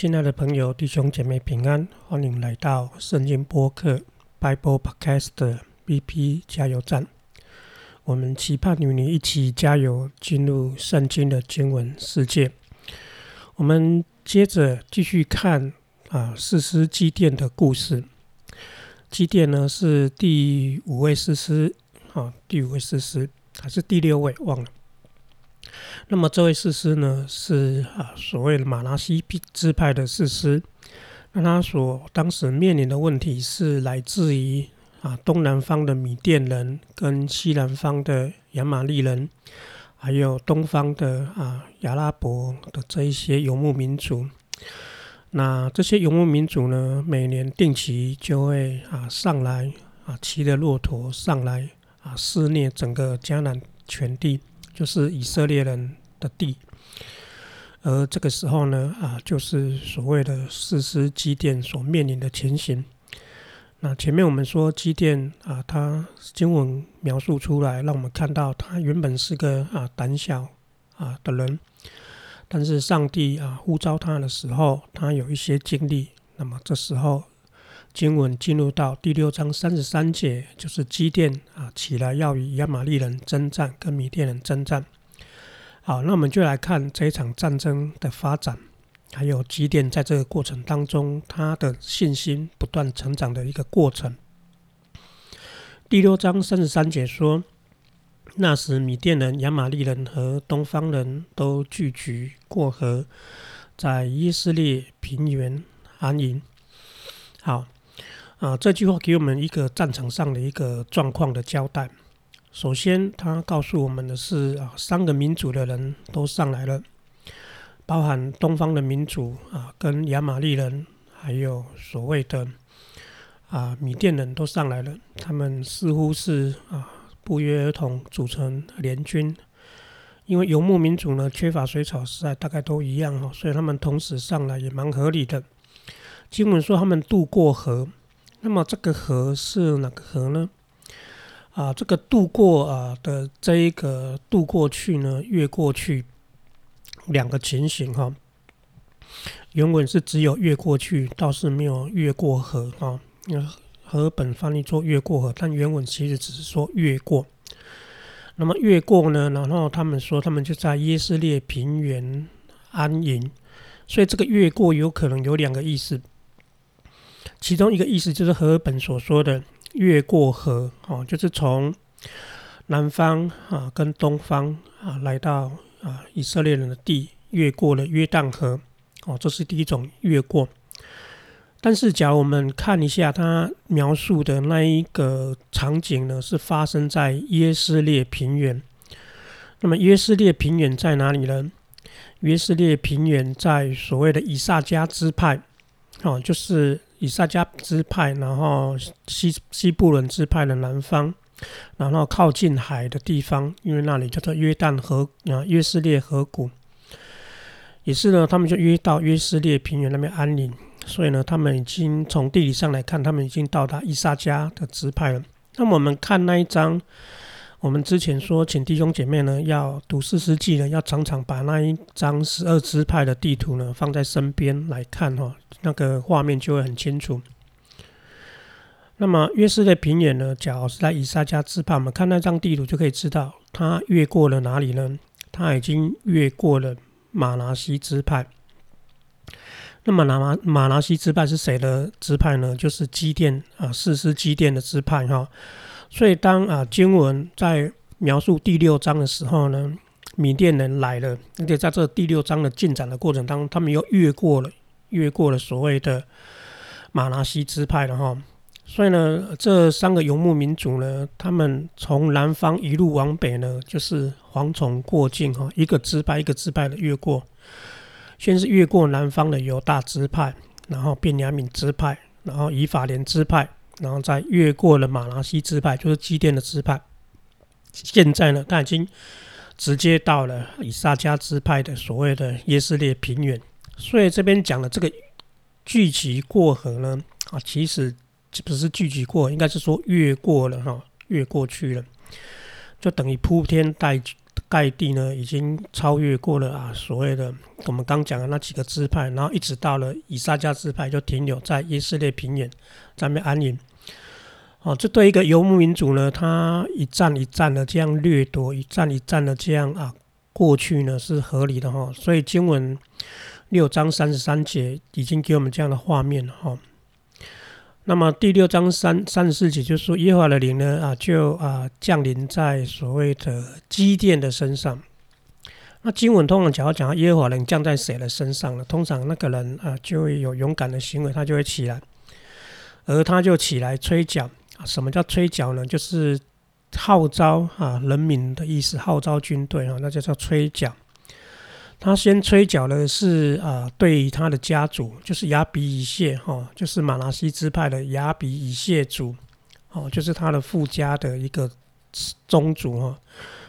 亲爱的朋友、弟兄姐妹平安，欢迎来到圣经播客 Bible Podcast BP 加油站。我们期盼与你一起加油，进入圣经的经文世界。我们接着继续看啊，四师祭奠的故事。祭奠呢是第五位士师啊，第五位士师还是第六位？忘了。那么这位士师呢，是啊所谓的马拉西支派的士师。那他所当时面临的问题是来自于啊东南方的米甸人，跟西南方的亚玛利人，还有东方的啊亚拉伯的这一些游牧民族。那这些游牧民族呢，每年定期就会啊上来啊骑着骆驼上来啊肆虐整个迦南全地。就是以色列人的地，而这个时候呢，啊，就是所谓的四师基甸所面临的情形。那前面我们说基甸啊，他经文描述出来，让我们看到他原本是个啊胆小啊的人，但是上帝啊呼召他的时候，他有一些经历。那么这时候。经文进入到第六章三十三节，就是基甸啊起来要与亚玛利人征战，跟米甸人征战。好，那我们就来看这一场战争的发展，还有基甸在这个过程当中他的信心不断成长的一个过程。第六章三十三节说：“那时米甸人、亚玛利人和东方人都聚集过河，在以色列平原安营。”好。啊，这句话给我们一个战场上的一个状况的交代。首先，他告诉我们的是啊，三个民族的人都上来了，包含东方的民族啊，跟亚玛利人，还有所谓的啊米甸人都上来了。他们似乎是啊不约而同组成联军，因为游牧民族呢缺乏水草，实在大概都一样哈，所以他们同时上来也蛮合理的。经文说他们渡过河。那么这个河是哪个河呢？啊，这个渡过啊的这一个渡过去呢，越过去两个情形哈。原文是只有越过去，倒是没有越过河哈。河本翻译做越过河，但原文其实只是说越过。那么越过呢，然后他们说他们就在耶斯列平原安营，所以这个越过有可能有两个意思。其中一个意思就是和本所说的越过河，哦，就是从南方啊跟东方啊来到啊以色列人的地，越过了约旦河，哦，这是第一种越过。但是，假如我们看一下他描述的那一个场景呢，是发生在耶斯列平原。那么，耶斯列平原在哪里呢？耶斯列平原在所谓的以萨迦支派，哦，就是。以撒迦支派，然后西西布伦支派的南方，然后靠近海的地方，因为那里叫做约旦河啊，约斯列河谷，也是呢，他们就约到约斯列平原那边安宁，所以呢，他们已经从地理上来看，他们已经到达以撒迦的支派了。那么我们看那一张。我们之前说，请弟兄姐妹呢要读四世纪呢，要常常把那一张十二支派的地图呢放在身边来看哈，那个画面就会很清楚。那么约瑟的平原呢，假如是在以撒加支派，我们看那张地图就可以知道，他越过了哪里呢？他已经越过了马拿西支派。那么马马拿西支派是谁的支派呢？就是基甸啊，四师基甸的支派哈。所以，当啊经文在描述第六章的时候呢，缅甸人来了，而且在这第六章的进展的过程当中，他们又越过了越过了所谓的马拉西支派了哈。所以呢，这三个游牧民族呢，他们从南方一路往北呢，就是蝗虫过境哈，一个支派一个支派的越过，先是越过南方的犹大支派，然后便雅悯支派，然后以法莲支派。然后再越过了马拉西支派，就是基甸的支派。现在呢，他已经直接到了以撒加支派的所谓的耶斯列平原。所以这边讲的这个聚集过河呢，啊，其实不是聚集过，应该是说越过了哈，越过去了，就等于铺天盖盖地呢已经超越过了啊所谓的我们刚讲的那几个支派，然后一直到了以撒迦支派就停留在以色列平原在那边安营。哦，这对一个游牧民族呢，他一战一战的这样掠夺，一战一战的这样啊过去呢是合理的哈。所以经文六章三十三节已经给我们这样的画面了哈。那么第六章三三十四节就说耶和华的灵呢啊就啊降临在所谓的基甸的身上。那经文通常讲要讲耶和华灵降在谁的身上呢？通常那个人啊就会有勇敢的行为，他就会起来，而他就起来吹角。什么叫吹角呢？就是号召啊人民的意思，号召军队啊，那就叫吹角。他先吹角的是啊，对于他的家族，就是雅比以谢哈，就是马拉西支派的雅比以谢族，哦，就是他的富家的一个宗族哈。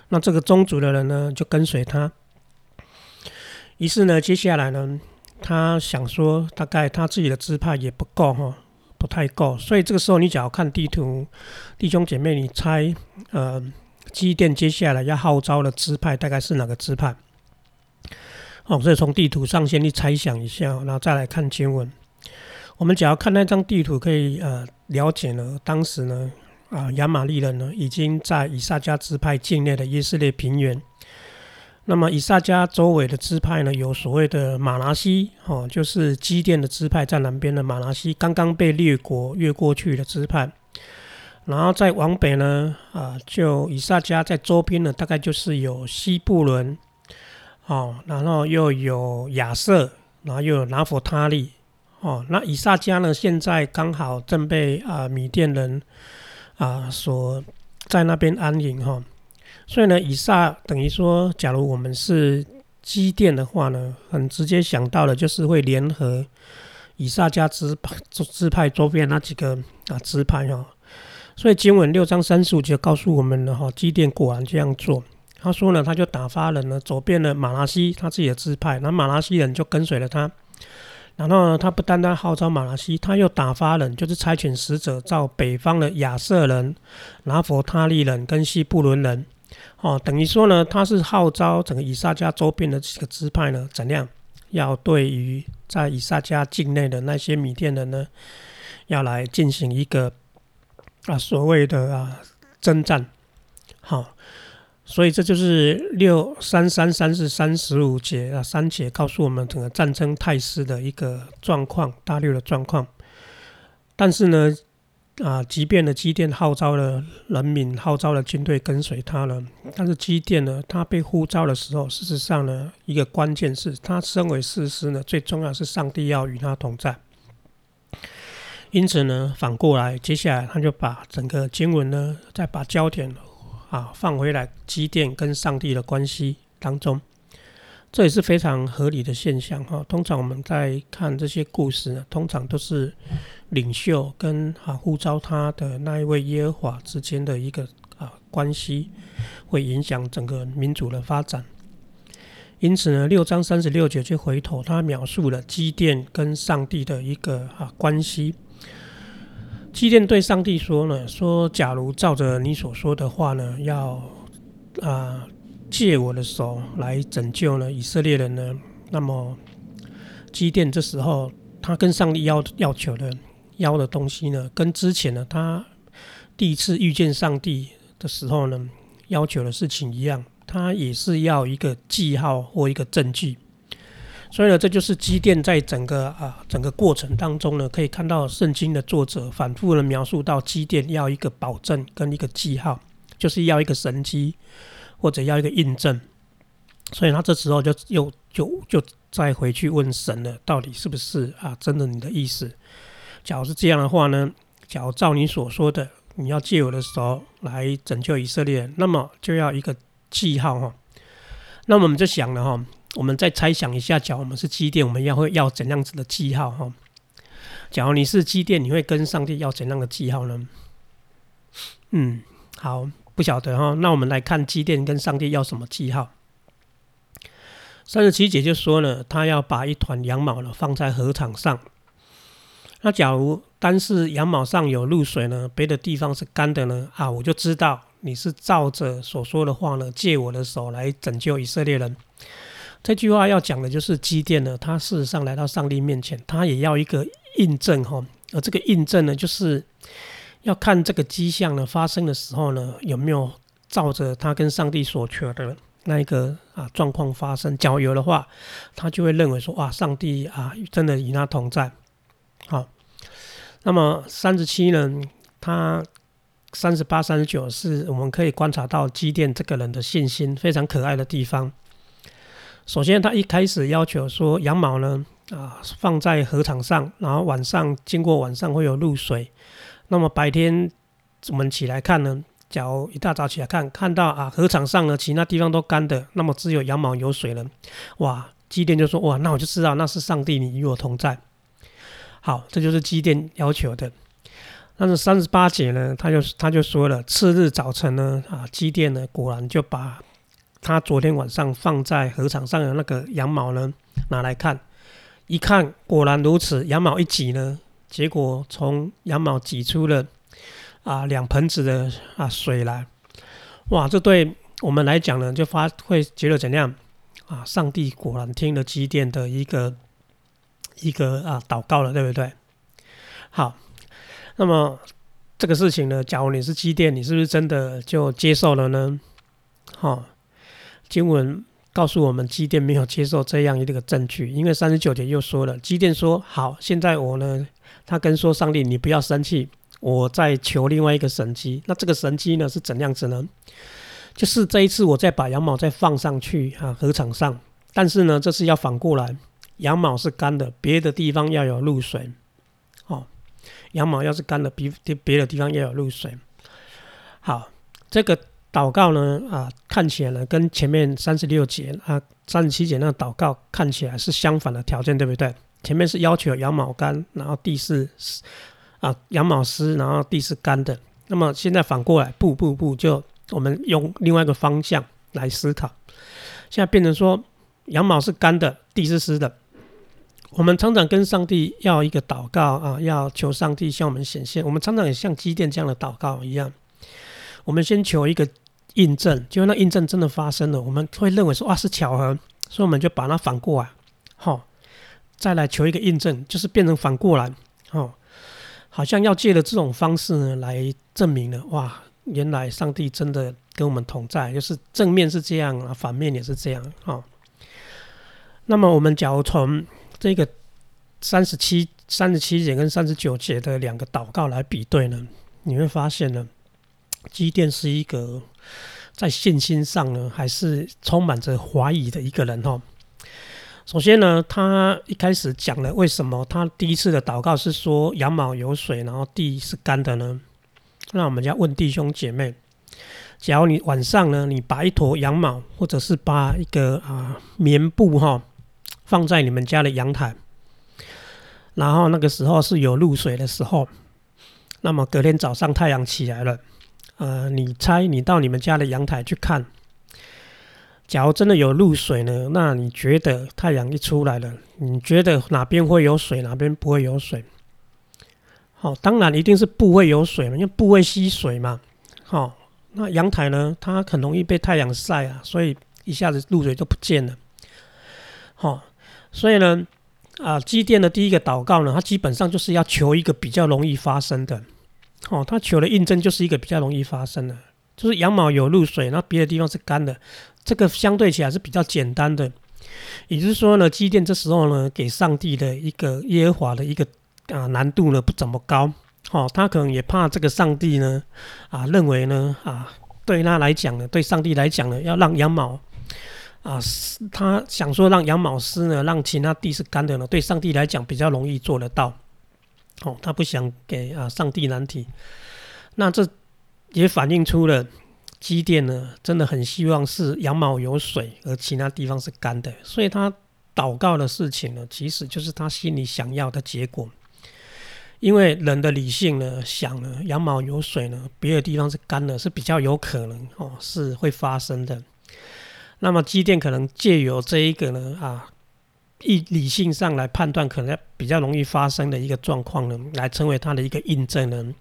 那这个宗族的人呢，就跟随他。于是呢，接下来呢，他想说，大概他自己的支派也不够哈。不太够，所以这个时候你只要看地图，弟兄姐妹，你猜，呃，基甸接下来要号召的支派大概是哪个支派？哦，所以从地图上先去猜想一下，然后再来看经文。我们只要看那张地图，可以呃了解呢，当时呢，啊，亚玛利人呢已经在以撒迦支派境内的以色列平原。那么以撒迦周围的支派呢，有所谓的马拿西，哦，就是基甸的支派在南边的马拿西，刚刚被列国越过去的支派。然后再往北呢，啊，就以撒迦在周边呢，大概就是有西布伦，哦，然后又有亚瑟，然后又有拿佛他利，哦，那以撒迦呢，现在刚好正被啊米甸人啊所在那边安营，哈。所以呢，以撒等于说，假如我们是基甸的话呢，很直接想到的就是会联合以撒加支派支派周边那几个啊支派哈。所以经文六章三十五节告诉我们了哈，基甸果然这样做。他说呢，他就打发人呢走遍了马拉西他自己的支派，那马拉西人就跟随了他。然后呢，他不单单号召马拉西，他又打发人，就是差遣使者到北方的亚瑟人、拿佛他利人跟西布伦人。哦，等于说呢，他是号召整个以撒家周边的几个支派呢，怎样要对于在以撒家境内的那些米甸人呢，要来进行一个啊所谓的啊征战。好，所以这就是六三三三四三十五节啊三节告诉我们整个战争态势的一个状况，大略的状况。但是呢。啊，即便呢，基甸号召了人民，号召了军队跟随他了，但是基甸呢，他被呼召的时候，事实上呢，一个关键是他身为士师呢，最重要是上帝要与他同在。因此呢，反过来，接下来他就把整个经文呢，再把焦点啊放回来，基甸跟上帝的关系当中。这也是非常合理的现象哈。通常我们在看这些故事呢，通常都是领袖跟啊呼召他的那一位耶和华之间的一个啊关系，会影响整个民族的发展。因此呢，六章三十六节就回头，他描述了基甸跟上帝的一个啊关系。基甸对上帝说呢：“说假如照着你所说的话呢，要啊。”借我的手来拯救呢以色列人呢？那么基甸这时候他跟上帝要要求的要的东西呢，跟之前呢他第一次遇见上帝的时候呢要求的事情一样，他也是要一个记号或一个证据。所以呢，这就是基甸在整个啊整个过程当中呢，可以看到圣经的作者反复的描述到基甸要一个保证跟一个记号，就是要一个神机。或者要一个印证，所以他这时候就又就就再回去问神了，到底是不是啊？真的你的意思？假如是这样的话呢？假如照你所说的，你要借我的手来拯救以色列，那么就要一个记号哈。那我们就想了哈，我们再猜想一下，假如我们是机电，我们要会要怎样子的记号哈？假如你是机电，你会跟上帝要怎样的记号呢？嗯，好。不晓得哈，那我们来看基甸跟上帝要什么记号。三十七节就说了，他要把一团羊毛呢放在禾场上。那假如单是羊毛上有露水呢，别的地方是干的呢，啊，我就知道你是照着所说的话呢，借我的手来拯救以色列人。这句话要讲的就是基甸呢，他事实上来到上帝面前，他也要一个印证哈，而这个印证呢，就是要看这个迹象呢发生的时候呢，有没有照着他跟上帝所求的那一个啊状况发生。假如有的话，他就会认为说，哇，上帝啊，真的与他同在。好，那么三十七呢，他三十八、三十九是我们可以观察到基甸这个人的信心非常可爱的地方。首先，他一开始要求说，羊毛呢，啊，放在河场上，然后晚上经过晚上会有露水。那么白天我们起来看呢，假如一大早起来看，看到啊，河场上呢，其他地方都干的，那么只有羊毛有水了。哇，基甸就说，哇，那我就知道那是上帝你与我同在。好，这就是基甸要求的。但是三十八节呢，他就他就说了，次日早晨呢，啊，基甸呢果然就把。他昨天晚上放在河场上的那个羊毛呢，拿来看，一看果然如此，羊毛一挤呢，结果从羊毛挤出了啊两盆子的啊水来，哇！这对我们来讲呢，就发会觉得怎样啊？上帝果然听了基甸的一个一个啊祷告了，对不对？好，那么这个事情呢，假如你是机电，你是不是真的就接受了呢？好。经文告诉我们，机电没有接受这样一个证据，因为三十九节又说了，机电说：“好，现在我呢，他跟说上帝，你不要生气，我在求另外一个神机。那这个神机呢是怎样子呢？就是这一次我再把羊毛再放上去啊，河场上，但是呢，这是要反过来，羊毛是干的，别的地方要有露水。哦，羊毛要是干的，别别的地方要有露水。好，这个。”祷告呢啊，看起来呢跟前面三十六节啊、三十七节那个祷告看起来是相反的条件，对不对？前面是要求羊毛干，然后地是啊羊毛湿，然后地是干的。那么现在反过来，不不不，就我们用另外一个方向来思考。现在变成说，羊毛是干的，地是湿的。我们常常跟上帝要一个祷告啊，要求上帝向我们显现。我们常常也像机电这样的祷告一样，我们先求一个。印证，结果那印证真的发生了，我们会认为说啊是巧合，所以我们就把它反过来，好，再来求一个印证，就是变成反过来，哦，好像要借着这种方式呢来证明了，哇，原来上帝真的跟我们同在，就是正面是这样啊，反面也是这样，哦。那么我们假如从这个三十七、三十七节跟三十九节的两个祷告来比对呢，你会发现呢，基甸是一个。在信心上呢，还是充满着怀疑的一个人哈。首先呢，他一开始讲了为什么他第一次的祷告是说羊毛有水，然后地是干的呢？那我们要问弟兄姐妹：，假如你晚上呢，你把一坨羊毛，或者是把一个啊棉布哈放在你们家的阳台，然后那个时候是有露水的时候，那么隔天早上太阳起来了。呃，你猜，你到你们家的阳台去看，假如真的有露水呢？那你觉得太阳一出来了，你觉得哪边会有水，哪边不会有水？好，当然一定是不会有水嘛，因为不会吸水嘛。好，那阳台呢，它很容易被太阳晒啊，所以一下子露水就不见了。好，所以呢，啊，机电的第一个祷告呢，它基本上就是要求一个比较容易发生的。哦，他求的印证就是一个比较容易发生的，就是羊毛有露水，那别的地方是干的，这个相对起来是比较简单的。也就是说呢，基甸这时候呢，给上帝的一个耶和华的一个啊难度呢不怎么高。哦，他可能也怕这个上帝呢啊认为呢啊对他来讲呢，对上帝来讲呢，要让羊毛啊他想说让羊毛湿呢，让其他地是干的呢，对上帝来讲比较容易做得到。哦，他不想给啊上帝难题，那这也反映出了基甸呢，真的很希望是羊毛有水，而其他地方是干的，所以他祷告的事情呢，其实就是他心里想要的结果。因为人的理性呢，想呢羊毛有水呢，别的地方是干的，是比较有可能哦，是会发生的。那么基甸可能借由这一个呢啊以理性上来判断，可能比较容易发生的一个状况呢，来成为他的一个印证呢，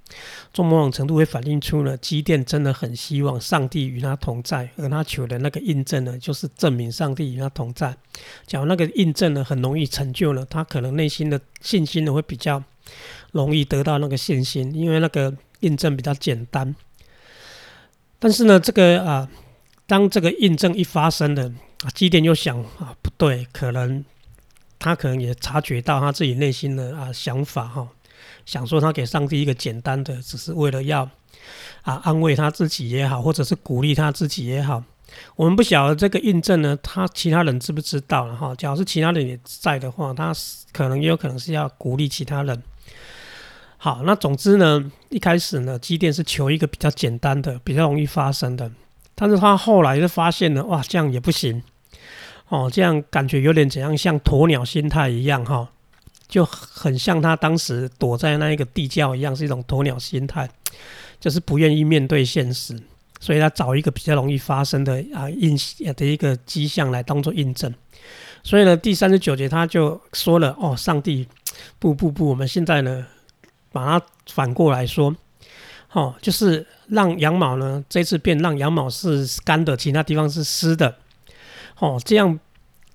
从某种程度会反映出呢，基甸真的很希望上帝与他同在，而他求的那个印证呢，就是证明上帝与他同在。假如那个印证呢，很容易成就了，他可能内心的信心呢，会比较容易得到那个信心，因为那个印证比较简单。但是呢，这个啊，当这个印证一发生的啊，基甸又想啊，不对，可能。他可能也察觉到他自己内心的啊想法哈，想说他给上帝一个简单的，只是为了要啊安慰他自己也好，或者是鼓励他自己也好。我们不晓得这个印证呢，他其他人知不知道了哈？假如是其他人也在的话，他可能也有可能是要鼓励其他人。好，那总之呢，一开始呢，机电是求一个比较简单的、比较容易发生的，但是他后来就发现了，哇，这样也不行。哦，这样感觉有点怎样，像鸵鸟心态一样哈，就很像他当时躲在那一个地窖一样，是一种鸵鸟心态，就是不愿意面对现实，所以他找一个比较容易发生的啊印的一个迹象来当做印证。所以呢，第三十九节他就说了：“哦，上帝，不不不，我们现在呢，把它反过来说，哦，就是让羊毛呢，这次变让羊毛是干的，其他地方是湿的。”哦，这样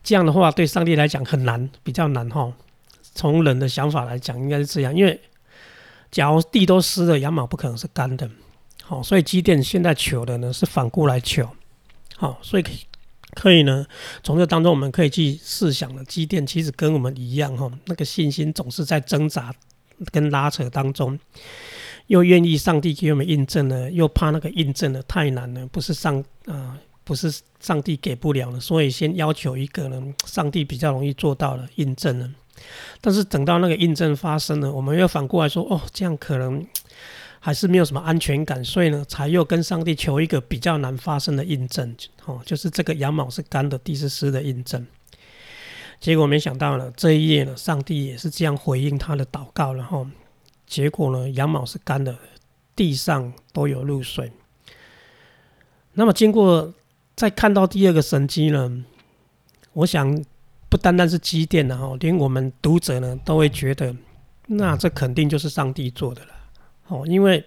这样的话，对上帝来讲很难，比较难哈。从人的想法来讲，应该是这样，因为假如地都湿了，羊毛不可能是干的。好，所以机电现在求的呢是反过来求。好，所以可以呢，从这当中我们可以去试想了，机电其实跟我们一样哈，那个信心总是在挣扎跟拉扯当中，又愿意上帝给我们印证呢，又怕那个印证呢太难了，不是上啊。不是上帝给不了了，所以先要求一个呢，上帝比较容易做到了印证了。但是等到那个印证发生了，我们又反过来说，哦，这样可能还是没有什么安全感，所以呢，才又跟上帝求一个比较难发生的印证，哦，就是这个羊毛是干的，地是湿的印证。结果没想到呢，这一页呢，上帝也是这样回应他的祷告，然后结果呢，羊毛是干的，地上都有露水。那么经过。再看到第二个神机呢，我想不单单是机电的哈，连我们读者呢都会觉得，那这肯定就是上帝做的了哦。因为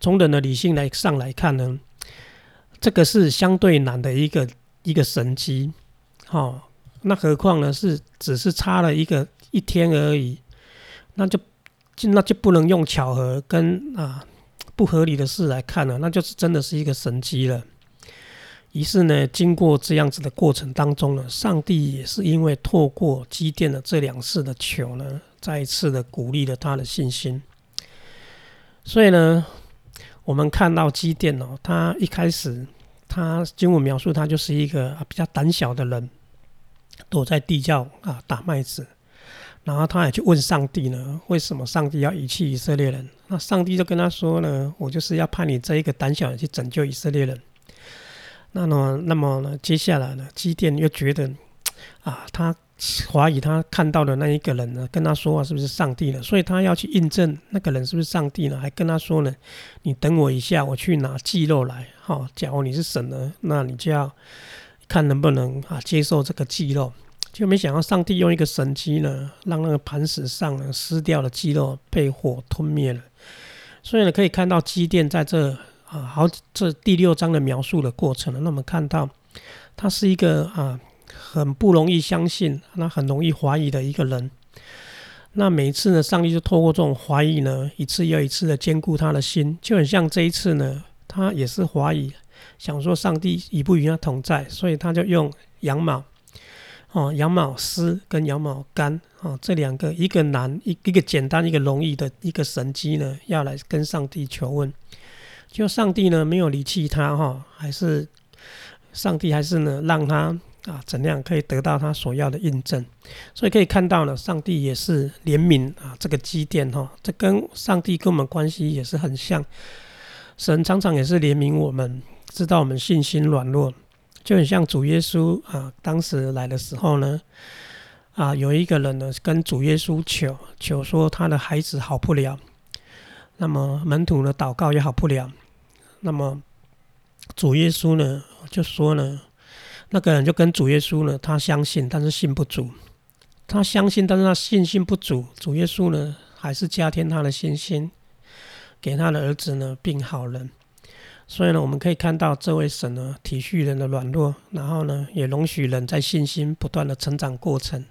从人的理性来上来看呢，这个是相对难的一个一个神机，哦，那何况呢是只是差了一个一天而已，那就就那就不能用巧合跟啊不合理的事来看了，那就是真的是一个神机了。于是呢，经过这样子的过程当中呢，上帝也是因为透过积淀了这两次的球呢，再一次的鼓励了他的信心。所以呢，我们看到积淀哦，他一开始他经文描述他就是一个比较胆小的人，躲在地窖啊打麦子，然后他也去问上帝呢，为什么上帝要遗弃以色列人？那上帝就跟他说呢，我就是要派你这一个胆小人去拯救以色列人。那么，那么呢？接下来呢？基甸又觉得，啊，他怀疑他看到的那一个人呢，跟他说话是不是上帝呢？所以他要去印证那个人是不是上帝呢？还跟他说呢，你等我一下，我去拿鸡肉来。哈，假如你是神呢，那你就要看能不能啊接受这个肌肉。就没想到上帝用一个神机呢，让那个磐石上呢撕掉的鸡肉被火吞灭了。所以呢，可以看到基甸在这。啊，好，这第六章的描述的过程呢，那我们看到他是一个啊，很不容易相信，那很容易怀疑的一个人。那每一次呢，上帝就透过这种怀疑呢，一次又一次的兼顾他的心，就很像这一次呢，他也是怀疑，想说上帝已不与他同在，所以他就用羊毛，哦，羊毛丝跟羊毛干，哦，这两个一个难一一个简单一个容易的一个神机呢，要来跟上帝求问。就上帝呢没有离弃他哈，还是上帝还是呢让他啊怎样可以得到他所要的印证？所以可以看到呢，上帝也是怜悯啊这个积淀哈，这跟上帝跟我们关系也是很像。神常常也是怜悯我们，知道我们信心软弱，就很像主耶稣啊当时来的时候呢啊有一个人呢跟主耶稣求求说他的孩子好不了，那么门徒呢祷告也好不了。那么主耶稣呢，就说呢，那个人就跟主耶稣呢，他相信，但是信不足。他相信，但是他信心不足。主耶稣呢，还是加添他的信心，给他的儿子呢病好了。所以呢，我们可以看到这位神呢体恤人的软弱，然后呢也容许人在信心不断的成长过程。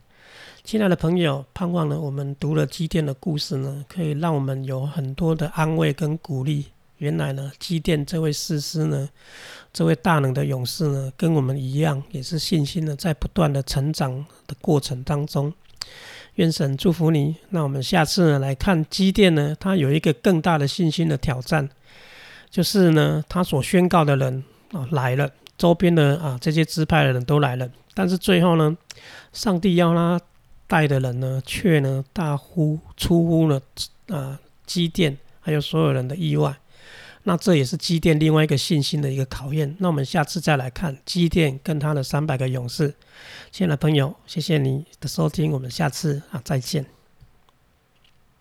亲爱的朋友，盼望呢我们读了基甸的故事呢，可以让我们有很多的安慰跟鼓励。原来呢，基甸这位士师呢，这位大能的勇士呢，跟我们一样，也是信心呢在不断的成长的过程当中。愿神祝福你。那我们下次呢来看基甸呢，他有一个更大的信心的挑战，就是呢，他所宣告的人啊来了，周边的啊这些支派的人都来了，但是最后呢，上帝要他带的人呢，却呢大呼出乎了啊基甸还有所有人的意外。那这也是机电另外一个信心的一个考验。那我们下次再来看机电跟他的三百个勇士。亲爱的朋友，谢谢你的收听，我们下次啊再见。